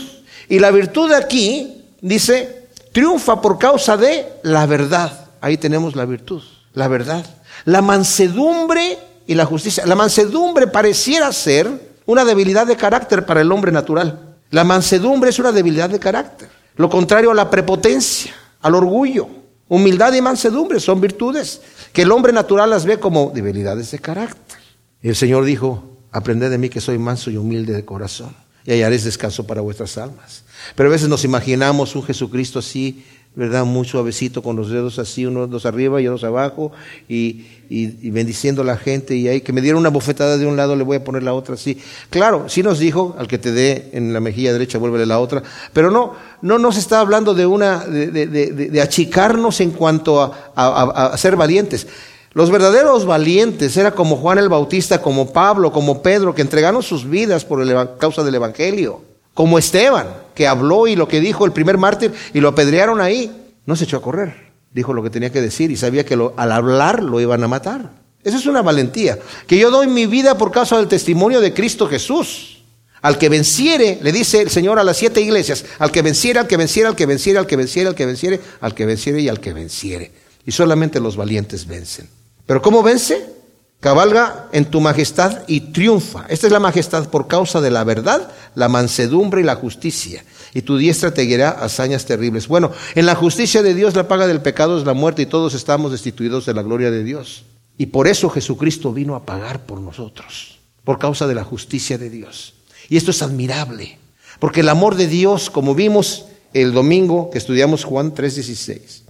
Y la virtud aquí dice, triunfa por causa de la verdad. Ahí tenemos la virtud, la verdad. La mansedumbre y la justicia. La mansedumbre pareciera ser una debilidad de carácter para el hombre natural. La mansedumbre es una debilidad de carácter. Lo contrario a la prepotencia, al orgullo. Humildad y mansedumbre son virtudes que el hombre natural las ve como debilidades de carácter. Y el Señor dijo, aprended de mí que soy manso y humilde de corazón y hallaréis descanso para vuestras almas. Pero a veces nos imaginamos un Jesucristo así, ¿verdad? Muy suavecito, con los dedos así, unos dos arriba y otros abajo, y, y, bendiciendo a la gente, y ahí que me diera una bofetada de un lado, le voy a poner la otra así. Claro, sí nos dijo, al que te dé en la mejilla derecha, vuélvele la otra, pero no, no nos está hablando de una, de, de, achicarnos en cuanto a, a, a ser valientes. Los verdaderos valientes era como Juan el Bautista, como Pablo, como Pedro, que entregaron sus vidas por la causa del Evangelio. Como Esteban, que habló y lo que dijo el primer mártir y lo apedrearon ahí. No se echó a correr. Dijo lo que tenía que decir y sabía que al hablar lo iban a matar. Esa es una valentía. Que yo doy mi vida por causa del testimonio de Cristo Jesús. Al que venciere, le dice el Señor a las siete iglesias, al que venciere, al que venciere, al que venciere, al que venciere, al que venciere, al que venciere y al que venciere. Y solamente los valientes vencen. Pero ¿cómo vence? Cabalga en tu majestad y triunfa. Esta es la majestad por causa de la verdad, la mansedumbre y la justicia. Y tu diestra te guiará hazañas terribles. Bueno, en la justicia de Dios la paga del pecado es la muerte y todos estamos destituidos de la gloria de Dios. Y por eso Jesucristo vino a pagar por nosotros, por causa de la justicia de Dios. Y esto es admirable, porque el amor de Dios, como vimos el domingo que estudiamos Juan 3:16,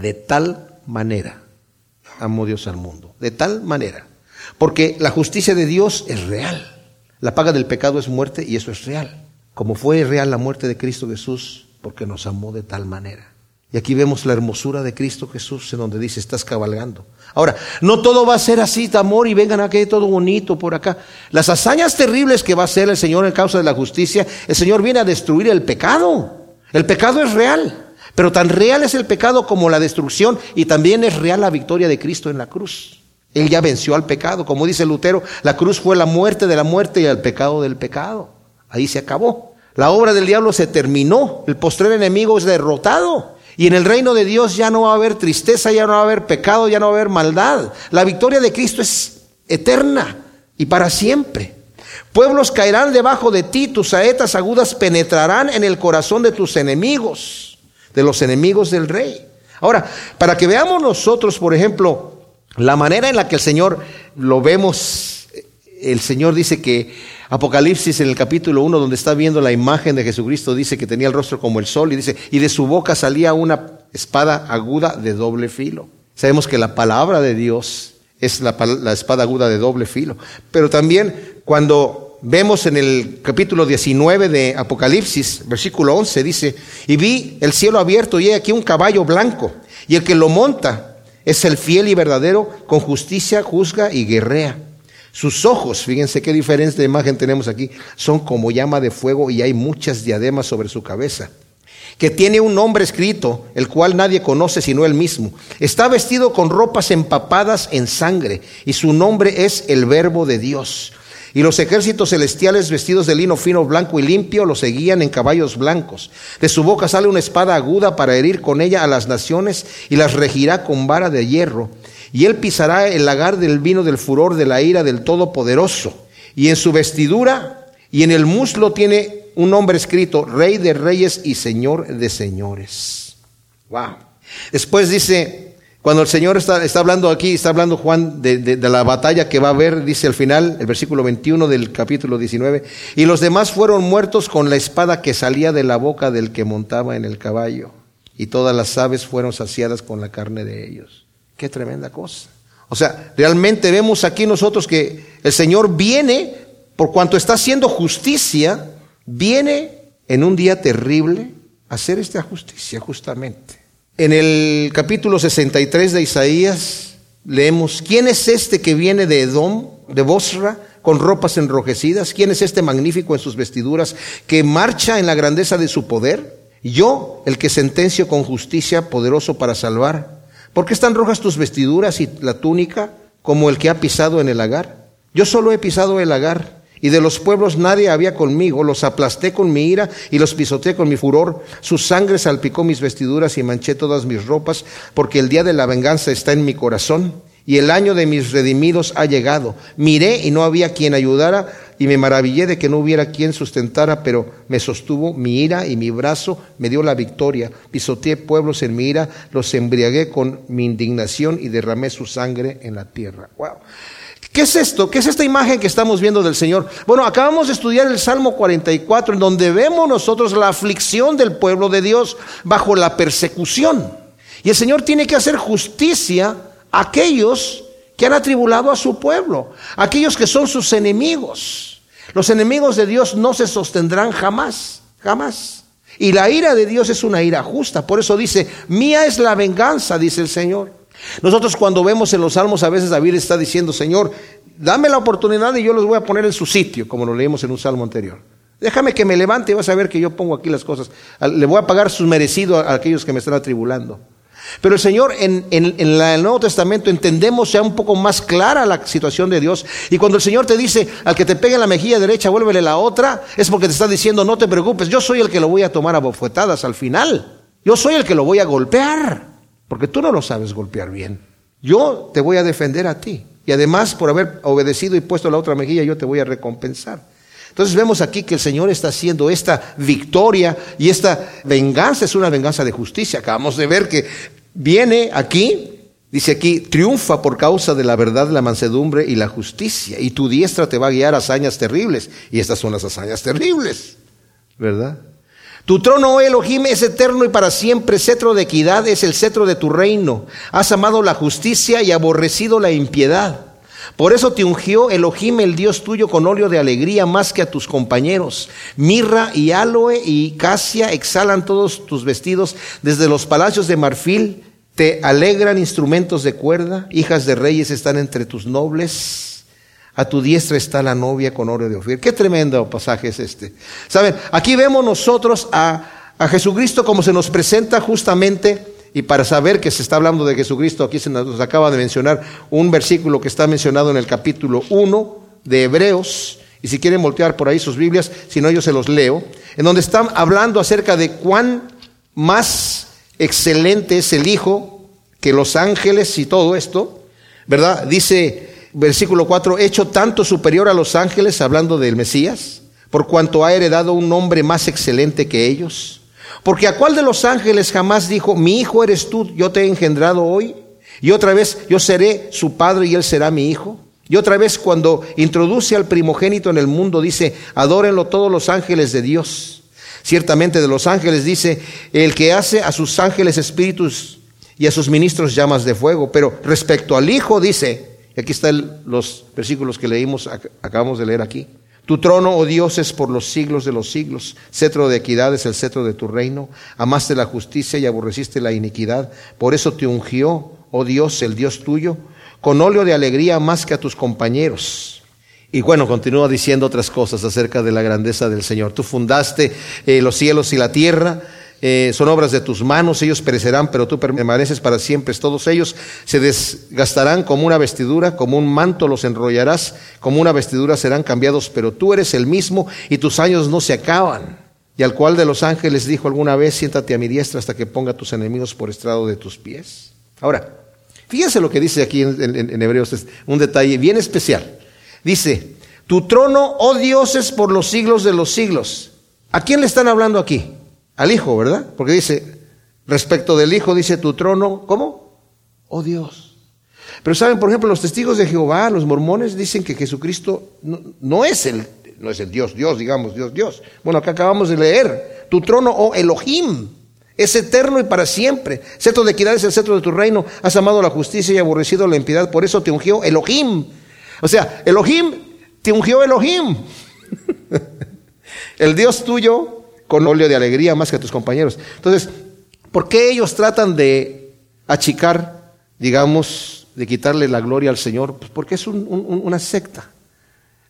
de tal manera amó Dios al mundo, de tal manera porque la justicia de Dios es real. La paga del pecado es muerte y eso es real. Como fue real la muerte de Cristo Jesús, porque nos amó de tal manera. Y aquí vemos la hermosura de Cristo Jesús en donde dice, estás cabalgando. Ahora, no todo va a ser así, amor, y vengan aquí todo bonito por acá. Las hazañas terribles que va a hacer el Señor en causa de la justicia, el Señor viene a destruir el pecado. El pecado es real, pero tan real es el pecado como la destrucción y también es real la victoria de Cristo en la cruz. Él ya venció al pecado. Como dice Lutero, la cruz fue la muerte de la muerte y el pecado del pecado. Ahí se acabó. La obra del diablo se terminó. El postrer enemigo es derrotado. Y en el reino de Dios ya no va a haber tristeza, ya no va a haber pecado, ya no va a haber maldad. La victoria de Cristo es eterna y para siempre. Pueblos caerán debajo de ti, tus saetas agudas penetrarán en el corazón de tus enemigos, de los enemigos del rey. Ahora, para que veamos nosotros, por ejemplo, la manera en la que el Señor lo vemos, el Señor dice que Apocalipsis en el capítulo 1, donde está viendo la imagen de Jesucristo, dice que tenía el rostro como el sol y dice, y de su boca salía una espada aguda de doble filo. Sabemos que la palabra de Dios es la, la espada aguda de doble filo. Pero también cuando vemos en el capítulo 19 de Apocalipsis, versículo 11, dice, y vi el cielo abierto y he aquí un caballo blanco, y el que lo monta es el fiel y verdadero, con justicia juzga y guerrea. Sus ojos, fíjense qué diferencia de imagen tenemos aquí, son como llama de fuego y hay muchas diademas sobre su cabeza. Que tiene un nombre escrito, el cual nadie conoce sino él mismo. Está vestido con ropas empapadas en sangre y su nombre es el Verbo de Dios. Y los ejércitos celestiales vestidos de lino fino, blanco y limpio lo seguían en caballos blancos. De su boca sale una espada aguda para herir con ella a las naciones y las regirá con vara de hierro. Y él pisará el lagar del vino del furor de la ira del Todopoderoso. Y en su vestidura y en el muslo tiene un nombre escrito, Rey de Reyes y Señor de Señores. Wow. Después dice, cuando el Señor está, hablando aquí, está hablando Juan de, de, la batalla que va a haber, dice al final, el versículo 21 del capítulo 19, y los demás fueron muertos con la espada que salía de la boca del que montaba en el caballo, y todas las aves fueron saciadas con la carne de ellos. Qué tremenda cosa. O sea, realmente vemos aquí nosotros que el Señor viene, por cuanto está haciendo justicia, viene en un día terrible a hacer esta justicia justamente. En el capítulo 63 de Isaías leemos, ¿quién es este que viene de Edom, de Bosra, con ropas enrojecidas? ¿Quién es este magnífico en sus vestiduras, que marcha en la grandeza de su poder? Yo, el que sentencio con justicia, poderoso para salvar. ¿Por qué están rojas tus vestiduras y la túnica como el que ha pisado en el lagar? Yo solo he pisado el lagar y de los pueblos nadie había conmigo, los aplasté con mi ira y los pisoteé con mi furor. Su sangre salpicó mis vestiduras y manché todas mis ropas, porque el día de la venganza está en mi corazón y el año de mis redimidos ha llegado. Miré y no había quien ayudara y me maravillé de que no hubiera quien sustentara, pero me sostuvo mi ira y mi brazo me dio la victoria. Pisoteé pueblos en mi ira, los embriagué con mi indignación y derramé su sangre en la tierra. Wow. ¿Qué es esto? ¿Qué es esta imagen que estamos viendo del Señor? Bueno, acabamos de estudiar el Salmo 44, en donde vemos nosotros la aflicción del pueblo de Dios bajo la persecución. Y el Señor tiene que hacer justicia a aquellos que han atribulado a su pueblo, aquellos que son sus enemigos. Los enemigos de Dios no se sostendrán jamás, jamás. Y la ira de Dios es una ira justa. Por eso dice, mía es la venganza, dice el Señor. Nosotros cuando vemos en los salmos a veces David está diciendo, Señor, dame la oportunidad y yo los voy a poner en su sitio, como lo leímos en un salmo anterior. Déjame que me levante y vas a ver que yo pongo aquí las cosas. Le voy a pagar su merecido a aquellos que me están atribulando. Pero el Señor en, el Nuevo Testamento entendemos ya un poco más clara la situación de Dios. Y cuando el Señor te dice al que te pegue en la mejilla derecha, vuélvele la otra, es porque te está diciendo, no te preocupes, yo soy el que lo voy a tomar a bofetadas al final. Yo soy el que lo voy a golpear porque tú no lo sabes golpear bien. Yo te voy a defender a ti. Y además, por haber obedecido y puesto la otra mejilla, yo te voy a recompensar. Entonces vemos aquí que el Señor está haciendo esta victoria y esta venganza es una venganza de justicia. Acabamos de ver que viene aquí, dice aquí, triunfa por causa de la verdad, la mansedumbre y la justicia. Y tu diestra te va a guiar a hazañas terribles. Y estas son las hazañas terribles, ¿verdad? Tu trono, oh Elohim, es eterno y para siempre. Cetro de equidad es el cetro de tu reino. Has amado la justicia y aborrecido la impiedad. Por eso te ungió Elohim, el Dios tuyo, con óleo de alegría más que a tus compañeros. Mirra y aloe y casia exhalan todos tus vestidos. Desde los palacios de marfil te alegran instrumentos de cuerda. Hijas de reyes están entre tus nobles a tu diestra está la novia con oro de Ofir. Qué tremendo pasaje es este. Saben, aquí vemos nosotros a, a Jesucristo como se nos presenta justamente, y para saber que se está hablando de Jesucristo, aquí se nos acaba de mencionar un versículo que está mencionado en el capítulo 1 de Hebreos, y si quieren voltear por ahí sus Biblias, si no yo se los leo, en donde están hablando acerca de cuán más excelente es el Hijo que los ángeles y todo esto, ¿verdad? Dice versículo 4, hecho tanto superior a los ángeles, hablando del Mesías, por cuanto ha heredado un nombre más excelente que ellos. Porque a cuál de los ángeles jamás dijo, mi hijo eres tú, yo te he engendrado hoy? Y otra vez, yo seré su padre y él será mi hijo. Y otra vez, cuando introduce al primogénito en el mundo, dice, adórenlo todos los ángeles de Dios. Ciertamente de los ángeles dice, el que hace a sus ángeles espíritus y a sus ministros llamas de fuego. Pero respecto al Hijo dice, aquí están los versículos que leímos, acabamos de leer aquí. Tu trono, oh Dios, es por los siglos de los siglos. Cetro de equidad es el cetro de tu reino. Amaste la justicia y aborreciste la iniquidad. Por eso te ungió, oh Dios, el Dios tuyo, con óleo de alegría más que a tus compañeros. Y bueno, continúa diciendo otras cosas acerca de la grandeza del Señor. Tú fundaste eh, los cielos y la tierra, eh, son obras de tus manos, ellos perecerán, pero tú permaneces para siempre. Todos ellos se desgastarán como una vestidura, como un manto los enrollarás, como una vestidura serán cambiados, pero tú eres el mismo y tus años no se acaban. Y al cual de los ángeles dijo alguna vez, siéntate a mi diestra hasta que ponga a tus enemigos por estrado de tus pies. Ahora, fíjense lo que dice aquí en, en Hebreos, un detalle bien especial. Dice, tu trono, oh dioses, por los siglos de los siglos. ¿A quién le están hablando aquí? Al Hijo, ¿verdad? Porque dice, respecto del Hijo, dice tu trono, ¿cómo? Oh Dios. Pero saben, por ejemplo, los testigos de Jehová, los mormones, dicen que Jesucristo no, es el, no es el Dios, Dios, digamos, Dios, Dios. Bueno, acá acabamos de leer, tu trono, oh Elohim, es eterno y para siempre. Cetro de equidad es el cetro de tu reino. Has amado la justicia y aborrecido la impiedad. Por eso te ungió Elohim. O sea, Elohim te ungió Elohim. el Dios tuyo con óleo de alegría más que tus compañeros. Entonces, ¿por qué ellos tratan de achicar, digamos, de quitarle la gloria al Señor? Pues porque es una secta.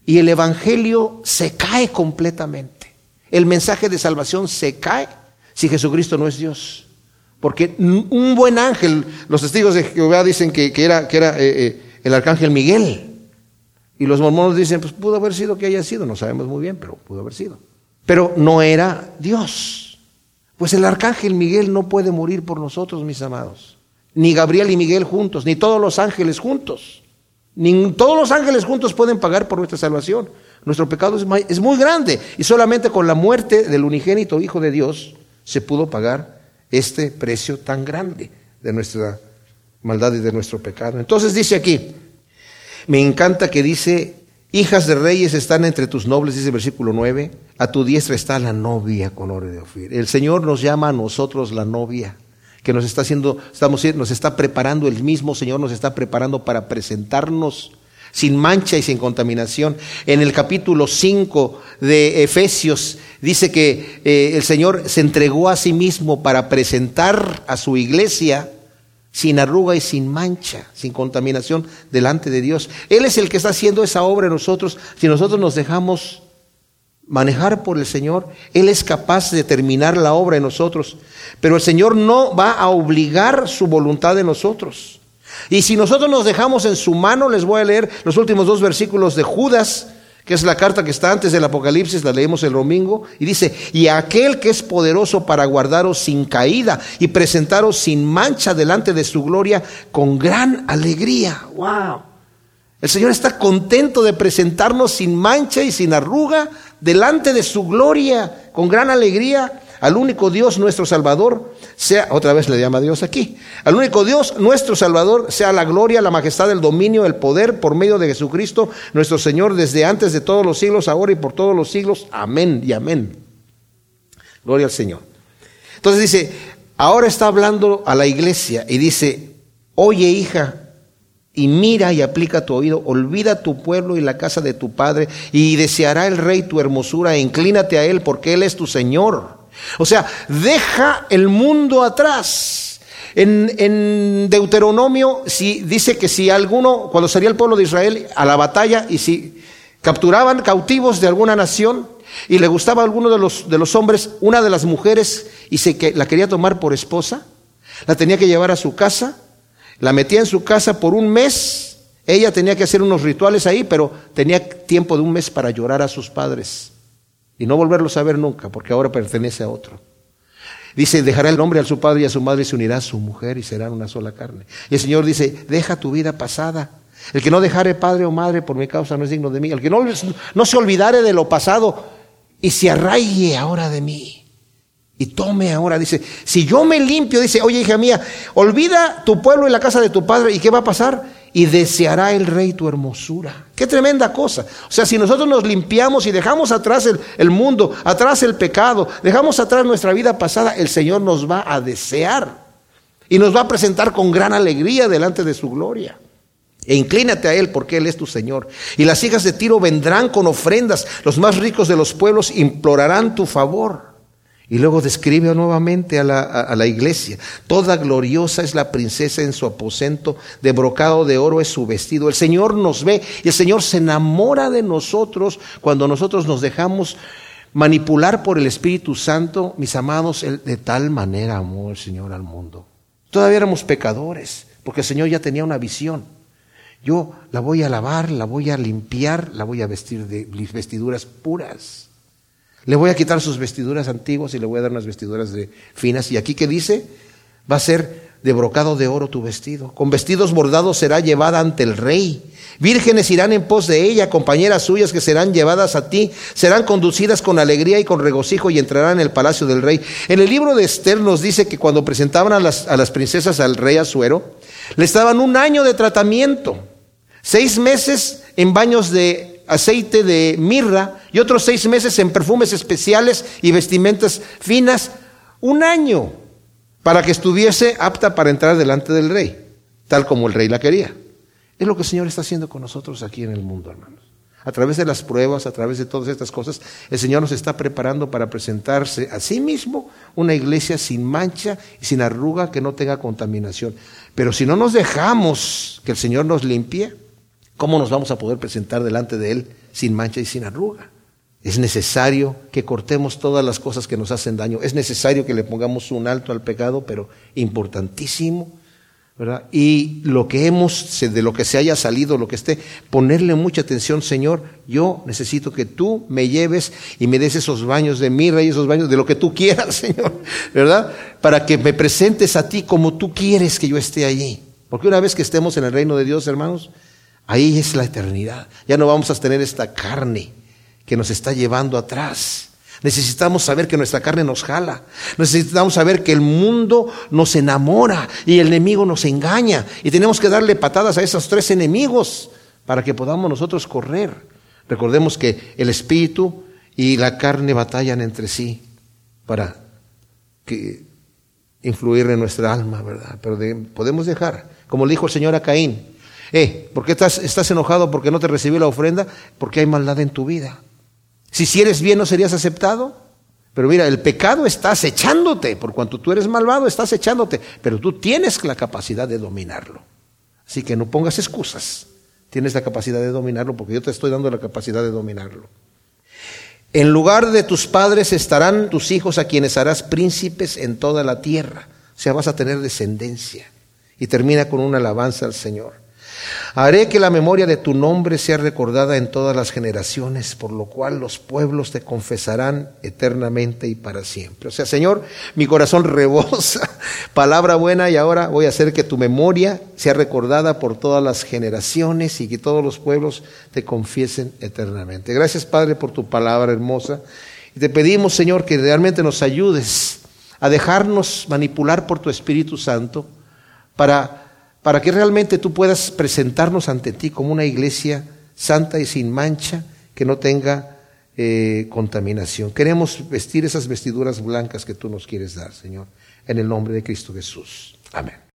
Y el Evangelio se cae completamente. El mensaje de salvación se cae si Jesucristo no es Dios. Porque un buen ángel, los testigos de Jehová dicen que, era, que era eh, eh, el arcángel Miguel. Y los mormones dicen, pues pudo haber sido que haya sido, no sabemos muy bien, pero pudo haber sido pero no era Dios. Pues el arcángel Miguel no puede morir por nosotros, mis amados. Ni Gabriel y Miguel juntos, ni todos los ángeles juntos. Ni todos los ángeles juntos pueden pagar por nuestra salvación. Nuestro pecado es muy grande y solamente con la muerte del unigénito Hijo de Dios se pudo pagar este precio tan grande de nuestra maldad y de nuestro pecado. Entonces dice aquí, me encanta que dice Hijas de reyes están entre tus nobles, dice el versículo 9. A tu diestra está la novia con oro de Ofir. El Señor nos llama a nosotros la novia, que nos está haciendo, estamos, nos está preparando, el mismo Señor nos está preparando para presentarnos sin mancha y sin contaminación. En el capítulo 5 de Efesios dice que eh, el Señor se entregó a sí mismo para presentar a su iglesia sin arruga y sin mancha, sin contaminación delante de Dios. Él es el que está haciendo esa obra en nosotros. Si nosotros nos dejamos manejar por el Señor, Él es capaz de terminar la obra en nosotros. Pero el Señor no va a obligar su voluntad en nosotros. Y si nosotros nos dejamos en su mano, les voy a leer los últimos dos versículos de Judas que es la carta que está antes del Apocalipsis, la leemos el domingo, y dice, y aquel que es poderoso para guardaros sin caída y presentaros sin mancha delante de su gloria con gran alegría. ¡Wow! El Señor está contento de presentarnos sin mancha y sin arruga delante de su gloria, con gran alegría al único Dios nuestro Salvador, sea, otra vez le llama Dios aquí, al único Dios nuestro Salvador, sea la gloria, la majestad, el dominio, el poder por medio de Jesucristo, nuestro Señor, desde antes de todos los siglos, ahora y por todos los siglos. Amén y amén. Gloria al Señor. Entonces dice, ahora está hablando a la iglesia y dice, oye hija, y mira y aplica tu oído, olvida tu pueblo y la casa de tu padre, y deseará el rey tu hermosura, e inclínate a él, porque él es tu Señor. O sea, deja el mundo atrás. En, Deuteronomio si, dice que si alguno, cuando salía el pueblo de Israel a la batalla y si capturaban cautivos de alguna nación y le gustaba a alguno de los, de los hombres una de las mujeres y se, que, la quería tomar por esposa, la tenía que llevar a su casa, la metía en su casa por un mes, ella tenía que hacer unos rituales ahí, pero tenía tiempo de un mes para llorar a sus padres y no volverlos a ver nunca, porque ahora pertenece a otro. Dice, dejará el hombre a su padre y a su madre y se unirá a su mujer y serán una sola carne. Y el Señor dice, deja tu vida pasada. El que no dejare padre o madre por mi causa no es digno de mí. El que no, no se olvidare de lo pasado y se arraigue ahora de mí. Y tome ahora, dice, si yo me limpio, dice, oye hija mía, olvida tu pueblo y la casa de tu padre. ¿Y qué va a pasar? Y deseará el rey tu hermosura. Qué tremenda cosa. O sea, si nosotros nos limpiamos y dejamos atrás el, mundo, atrás el pecado, dejamos atrás nuestra vida pasada, el Señor nos va a desear y nos va a presentar con gran alegría delante de su gloria. E inclínate a Él porque Él es tu Señor. Y las hijas de Tiro vendrán con ofrendas. Los más ricos de los pueblos implorarán tu favor. Y luego describe nuevamente a la, a la, iglesia. Toda gloriosa es la princesa en su aposento, de brocado de oro es su vestido. El Señor nos ve y el Señor se enamora de nosotros cuando nosotros nos dejamos manipular por el Espíritu Santo, mis amados, de tal manera amó el Señor al mundo. Todavía éramos pecadores, porque el Señor ya tenía una visión. Yo la voy a lavar, la voy a limpiar, la voy a vestir de vestiduras puras. Le voy a quitar sus vestiduras antiguas y le voy a dar unas vestiduras de finas. Y aquí que dice, va a ser de brocado de oro tu vestido. Con vestidos bordados será llevada ante el rey. Vírgenes irán en pos de ella, compañeras suyas que serán llevadas a ti, serán conducidas con alegría y con regocijo y entrarán en el palacio del rey. En el libro de Esther nos dice que cuando presentaban a las, a las princesas al rey Azuero, le estaban un año de tratamiento, seis meses en baños de aceite de mirra y otros seis meses en perfumes especiales y vestimentas finas, un año para que estuviese apta para entrar delante del rey, tal como el rey la quería. Es lo que el Señor está haciendo con nosotros aquí en el mundo, hermanos. A través de las pruebas, a través de todas estas cosas, el Señor nos está preparando para presentarse a sí mismo una iglesia sin mancha y sin arruga que no tenga contaminación. Pero si no nos dejamos que el Señor nos limpie, ¿Cómo nos vamos a poder presentar delante de Él sin mancha y sin arruga? Es necesario que cortemos todas las cosas que nos hacen daño. Es necesario que le pongamos un alto al pecado, pero importantísimo. ¿verdad? Y lo que hemos, de lo que se haya salido, lo que esté, ponerle mucha atención, Señor. Yo necesito que tú me lleves y me des esos baños de mirra y esos baños de lo que tú quieras, Señor, ¿verdad? Para que me presentes a ti como tú quieres que yo esté allí. Porque una vez que estemos en el reino de Dios, hermanos, Ahí es la eternidad. Ya no vamos a tener esta carne que nos está llevando atrás. Necesitamos saber que nuestra carne nos jala. Necesitamos saber que el mundo nos enamora y el enemigo nos engaña. Y tenemos que darle patadas a esos tres enemigos para que podamos nosotros correr. Recordemos que el espíritu y la carne batallan entre sí para que influir en nuestra alma, ¿verdad? Pero podemos dejar, como le dijo el Señor a Caín, eh, ¿por qué estás, estás enojado porque no te recibió la ofrenda? Porque hay maldad en tu vida. Si eres bien, ¿no serías aceptado? Pero mira, el pecado está acechándote, por cuanto tú eres malvado, estás acechándote, pero tú tienes la capacidad de dominarlo. Así que no pongas excusas, tienes la capacidad de dominarlo, porque yo te estoy dando la capacidad de dominarlo. En lugar de tus padres estarán tus hijos a quienes harás príncipes en toda la tierra, o sea, vas a tener descendencia. Y termina con una alabanza al Señor. Haré que la memoria de tu nombre sea recordada en todas las generaciones, por lo cual los pueblos te confesarán eternamente y para siempre. O sea, Señor, mi corazón rebosa, palabra buena, y ahora voy a hacer que tu memoria sea recordada por todas las generaciones y que todos los pueblos te confiesen eternamente. Gracias, Padre, por tu palabra hermosa. Y te pedimos, Señor, que realmente nos ayudes a dejarnos manipular por tu Espíritu Santo para para que realmente tú puedas presentarnos ante ti como una iglesia santa y sin mancha, que no tenga eh, contaminación. Queremos vestir esas vestiduras blancas que tú nos quieres dar, Señor, en el nombre de Cristo Jesús. Amén.